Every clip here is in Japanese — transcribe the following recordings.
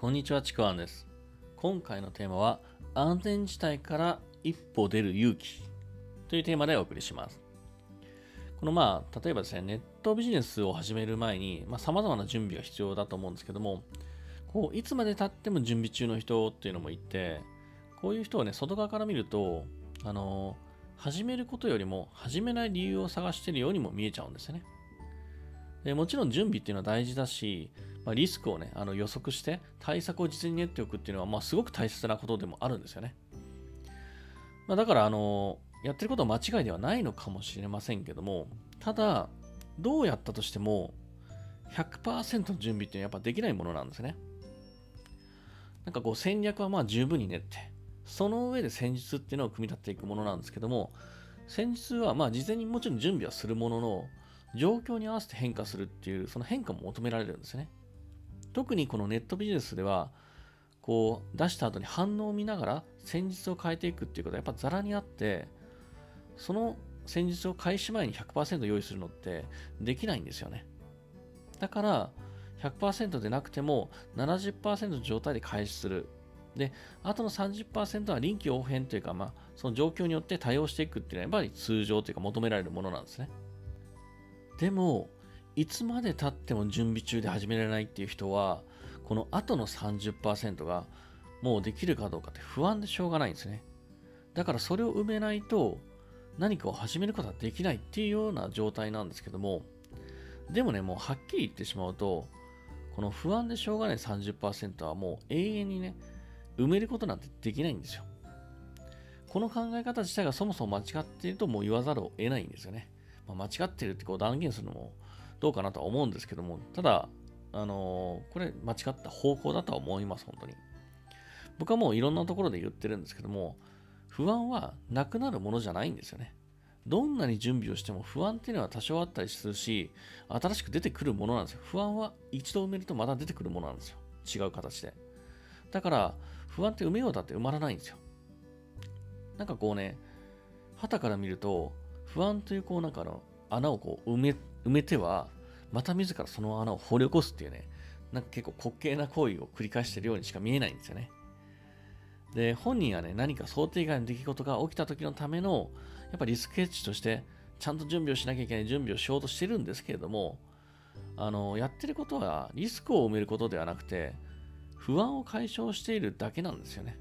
こんにちは、ちくわんです。今回のテーマは、安全地帯から一歩出る勇気というテーマでお送りします。このまあ、例えばですね、ネットビジネスを始める前に、まあ、様々な準備が必要だと思うんですけども、こう、いつまで経っても準備中の人っていうのもいて、こういう人をね、外側から見ると、あの始めることよりも、始めない理由を探しているようにも見えちゃうんですよね。でもちろん準備っていうのは大事だし、まあ、リスクをね、あの予測して対策を実に練っておくっていうのは、まあ、すごく大切なことでもあるんですよね。まあ、だから、あの、やってることは間違いではないのかもしれませんけども、ただ、どうやったとしても、100%の準備っていうのはやっぱできないものなんですね。なんかこう戦略はまあ十分に練って、その上で戦術っていうのを組み立てていくものなんですけども、戦術はまあ事前にもちろん準備はするものの、状況に合わせて変化するっていう、その変化も求められるんですね。特にこのネットビジネスでは、こう出した後に反応を見ながら戦術を変えていくっていうことはやっぱザラにあって、その戦術を開始前に100%用意するのってできないんですよね。だから、100%でなくても70%の状態で開始する。で、あとの30%は臨機応変というか、まあ、その状況によって対応していくっていうのはやっぱり通常というか求められるものなんですね。でも、いつまで経っても準備中で始められないっていう人は、この後の30%がもうできるかどうかって不安でしょうがないんですね。だからそれを埋めないと何かを始めることはできないっていうような状態なんですけども、でもね、もうはっきり言ってしまうと、この不安でしょうがない30%はもう永遠にね、埋めることなんてできないんですよ。この考え方自体がそもそも間違っているともう言わざるを得ないんですよね。まあ、間違ってるってこう断言するのもどうかなとは思うんですけども、ただ、あのーこれ間違った方向だとは思います、本当に。僕はもういろんなところで言ってるんですけども、不安はなくなるものじゃないんですよね。どんなに準備をしても不安っていうのは多少あったりするし、新しく出てくるものなんですよ。不安は一度埋めるとまた出てくるものなんですよ。違う形で。だから、不安って埋めようだって埋まらないんですよ。なんかこうね、旗から見ると、不安というこうなんかの穴をこう埋め埋めては、また自らその穴を掘り起こすっていうね、なんか結構滑稽な行為を繰り返してるようにしか見えないんですよね。で、本人はね、何か想定外の出来事が起きた時のための、やっぱリスクヘッジとして、ちゃんと準備をしなきゃいけない準備をしようとしてるんですけれども、あの、やってることはリスクを埋めることではなくて、不安を解消しているだけなんですよね。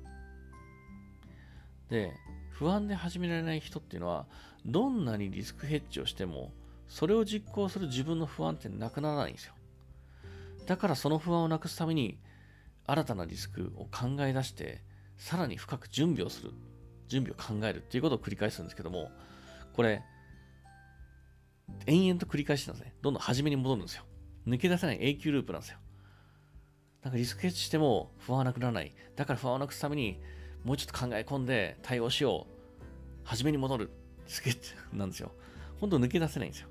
で、不安で始められない人っていうのは、どんなにリスクヘッジをしても、それを実行する自分の不安ってなくならないんですよ。だからその不安をなくすために、新たなリスクを考え出して、さらに深く準備をする。準備を考えるっていうことを繰り返すんですけども、これ、延々と繰り返してたんですね。どんどん初めに戻るんですよ。抜け出せない永久ループなんですよ。なんかリスクヘッジしても不安はなくならない。だから不安をなくすために、もうちょっと考え込んで対応しよう。初めに戻る。スクヘッジなんですよ。本当抜け出せないんですよ。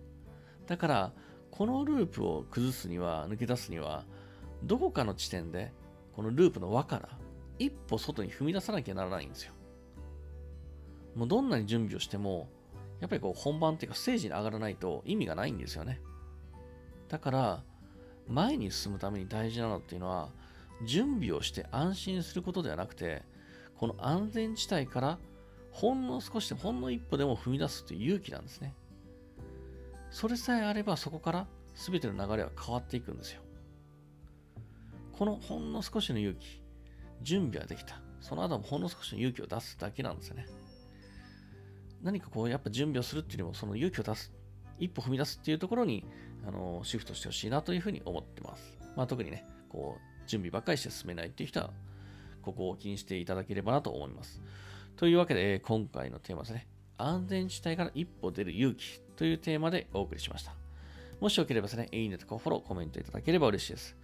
だから、このループを崩すには、抜け出すには、どこかの地点で、このループの輪から、一歩外に踏み出さなきゃならないんですよ。もうどんなに準備をしても、やっぱりこう本番っていうかステージに上がらないと意味がないんですよね。だから、前に進むために大事なのっていうのは、準備をして安心することではなくて、この安全地帯からほんの少しでもほんの一歩でも踏み出すという勇気なんですね。それさえあればそこから全ての流れは変わっていくんですよ。このほんの少しの勇気、準備はできた。その後もほんの少しの勇気を出すだけなんですよね。何かこうやっぱ準備をするっていうよりもその勇気を出す、一歩踏み出すっていうところにあのシフトしてほしいなというふうに思ってます。まあ特にね、こう準備ばっかりして進めないっていう人はここを気にしていただければなと思います。というわけで、今回のテーマですね。安全地帯から一歩出る勇気というテーマでお送りしました。もしよければですね、いいねとかフォロー、コメントいただければ嬉しいです。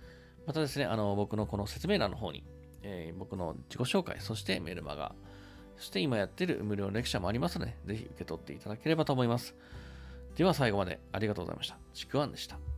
またですね、あの、僕のこの説明欄の方に、えー僕の自己紹介、そしてメルマガ、そして今やってる無料レクチャーもありますので、ぜひ受け取っていただければと思います。では最後までありがとうございました。ちくわんでした。